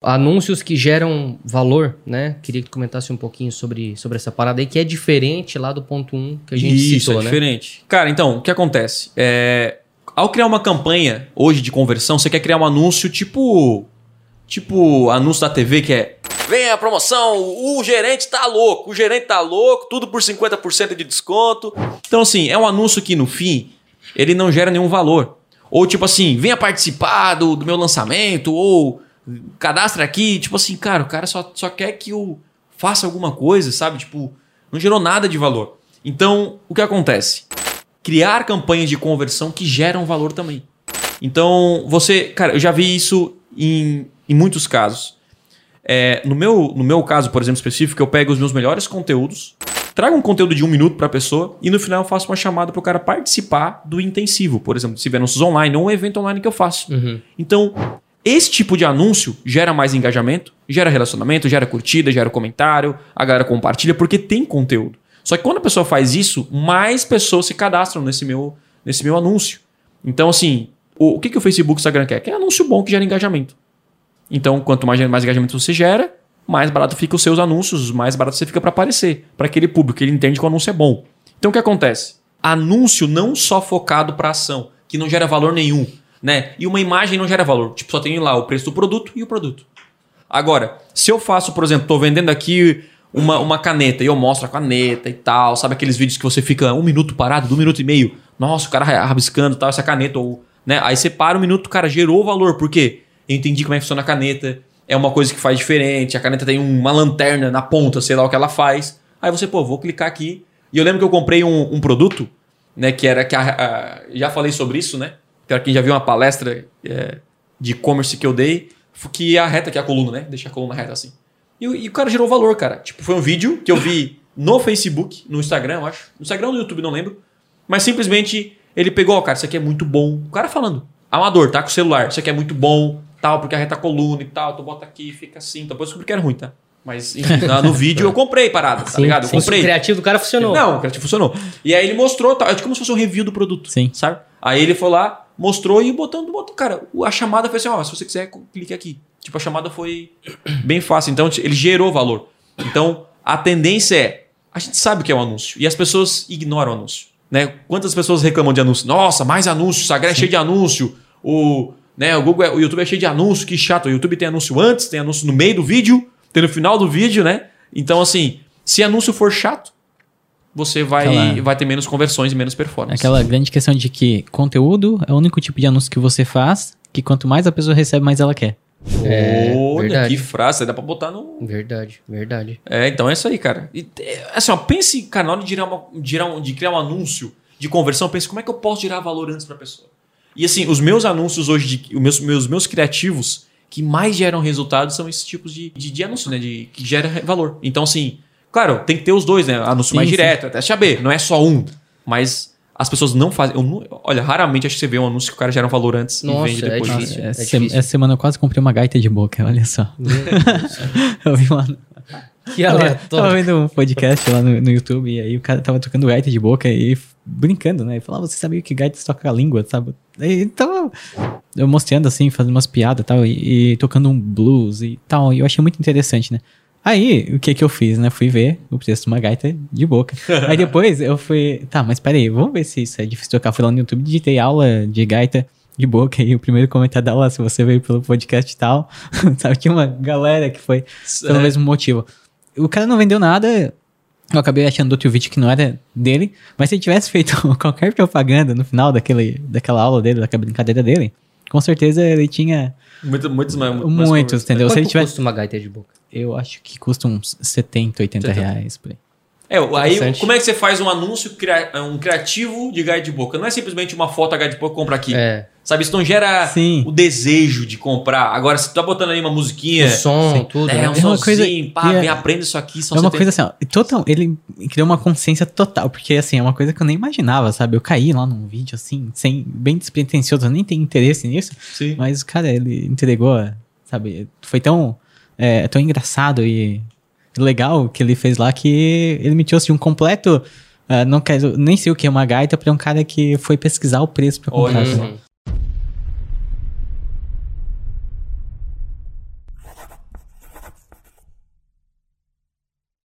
Anúncios que geram valor, né? Queria que comentasse um pouquinho sobre, sobre essa parada aí, que é diferente lá do ponto 1 um que a gente Isso, citou, é né? diferente. Cara, então, o que acontece? É, ao criar uma campanha hoje de conversão, você quer criar um anúncio tipo. Tipo anúncio da TV que é. Vem a promoção, o gerente tá louco, o gerente tá louco, tudo por 50% de desconto. Então, assim, é um anúncio que no fim ele não gera nenhum valor. Ou tipo assim, venha participar do, do meu lançamento, ou cadastra aqui. Tipo assim, cara, o cara só, só quer que eu faça alguma coisa, sabe? Tipo, não gerou nada de valor. Então, o que acontece? Criar campanhas de conversão que geram valor também. Então, você, cara, eu já vi isso em, em muitos casos. É, no, meu, no meu caso, por exemplo, específico, eu pego os meus melhores conteúdos, trago um conteúdo de um minuto para a pessoa e no final eu faço uma chamada para o cara participar do intensivo, por exemplo, se anúncios online ou um evento online que eu faço. Uhum. Então, esse tipo de anúncio gera mais engajamento, gera relacionamento, gera curtida, gera comentário, a galera compartilha porque tem conteúdo. Só que quando a pessoa faz isso, mais pessoas se cadastram nesse meu, nesse meu anúncio. Então, assim, o, o que, que o Facebook e o Instagram quer? Quer anúncio bom que gera engajamento. Então, quanto mais, mais engajamento você gera, mais barato fica os seus anúncios, mais barato você fica para aparecer, para aquele público, ele entende que o anúncio é bom. Então, o que acontece? Anúncio não só focado para ação, que não gera valor nenhum, né? E uma imagem não gera valor, tipo, só tem lá o preço do produto e o produto. Agora, se eu faço, por exemplo, estou vendendo aqui uma, uma caneta e eu mostro a caneta e tal, sabe aqueles vídeos que você fica um minuto parado, um minuto e meio, nossa, o cara rabiscando tal, essa caneta, ou, né? Aí você para um minuto, cara, gerou valor, por quê? Eu entendi como é que funciona a caneta, é uma coisa que faz diferente, a caneta tem uma lanterna na ponta, sei lá o que ela faz. Aí você, pô, vou clicar aqui. E eu lembro que eu comprei um, um produto, né, que era que a, a, já falei sobre isso, né? Para quem já viu uma palestra é, de e-commerce que eu dei, que é a reta, que é a coluna, né? Deixa a coluna reta assim. E, e, o cara gerou valor, cara. Tipo, foi um vídeo que eu vi no Facebook, no Instagram, eu acho. No Instagram ou no YouTube, não lembro. Mas simplesmente ele pegou, ó, cara, isso aqui é muito bom. O cara falando, amador, tá com o celular, isso aqui é muito bom, tal, porque a reta a coluna e tal, tu bota aqui fica assim. Então, depois descobri que era ruim, tá? Mas, enfim, no vídeo eu comprei parada, tá Sim, ligado? Eu sim. comprei. O criativo do cara funcionou. Não, o criativo funcionou. E aí ele mostrou, tá, é como se fosse um review do produto, Sim. sabe? Aí ele foi lá, mostrou e botando, botou, cara, a chamada foi assim, ó, se você quiser, clique aqui. Tipo, a chamada foi bem fácil. Então, ele gerou valor. Então, a tendência é, a gente sabe o que é um anúncio e as pessoas ignoram o anúncio, né? Quantas pessoas reclamam de anúncio? Nossa, mais anúncio, o Instagram é cheio de anúncio, o, né, o Google, é- o YouTube é cheio de anúncio, que chato. O YouTube tem anúncio antes, tem anúncio no meio do vídeo, tem no final do vídeo, né? Então, assim, se anúncio for chato, você vai, Aquela- vai ter menos conversões e menos performance. Aquela grande questão de que conteúdo é o único tipo de anúncio que você faz, que quanto mais a pessoa recebe, mais ela quer. É, Olha, verdade. que frase, dá pra botar no. Verdade, verdade. É, então é isso aí, cara. E, é, assim, ó, pense, cara, na hora de, gerar uma, de, gerar um- de criar um anúncio de conversão, pense como é que eu posso gerar valor antes pra pessoa. E assim, os meus anúncios hoje, de, os meus, meus, meus criativos que mais geram resultados são esses tipos de, de, de anúncio, né? De, que gera valor. Então, assim, claro, tem que ter os dois, né? Anúncio Sim, mais sim. direto, até saber, não é só um. Mas as pessoas não fazem. não- olha, raramente acho que você vê um anúncio que o cara gera um valor antes Nossa, e vende é depois. difícil. essa, difícil. essa semana eu quase comprei uma gaita de boca, olha só. eu vi uma, Que Tava, tava aleatório. vendo um podcast lá no, no YouTube e aí o cara tava tocando gaita de boca e brincando, né? E falava, você sabia que gaita toca a língua, sabe? E tava eu mostrando assim, fazendo umas piadas e tal, e, e tocando um blues e tal. E eu achei muito interessante, né? Aí, o que que eu fiz, né? Fui ver o preço de uma gaita de boca. aí depois eu fui, tá, mas peraí, vamos ver se isso é difícil tocar. Fui lá no YouTube, digitei aula de gaita de boca e o primeiro comentário da aula, se você veio pelo podcast e tal, sabe? Tinha uma galera que foi pelo É. mesmo motivo. O cara não vendeu nada. Eu acabei achando outro vídeo que não era dele. Mas se ele tivesse feito qualquer propaganda no final daquele, daquela aula dele, daquela brincadeira dele, com certeza ele tinha Muito, muitos, mais- muito mais muitos, conversas. entendeu? Se ele Quanto tivesse. custa uma gaita de boca? Eu acho que custa uns 70, 80 70. reais por aí. É, aí como é que você faz um anúncio, cria- um criativo de guide de boca? Não é simplesmente uma foto guide de boca compra aqui. É. Sabe, isso não gera Sim. o desejo de comprar. Agora, se tu tá botando aí uma musiquinha, O som, Sim. tudo. é, né? um É uma coisa- pá, é- vem, aprenda isso aqui. São É uma 70. coisa assim, ó, total, ele criou uma consciência total, porque assim, é uma coisa que eu nem imaginava, sabe? Eu caí lá num vídeo assim, sem, bem despretensioso, eu nem tenho interesse nisso, Sim. Mas, cara, ele entregou, sabe? Foi tão, é, tão engraçado e legal o que ele fez lá que ele me trouxe um completo. ah, não quero, nem sei o que é uma gaita pra um cara que foi pesquisar o preço pra comprar. Só.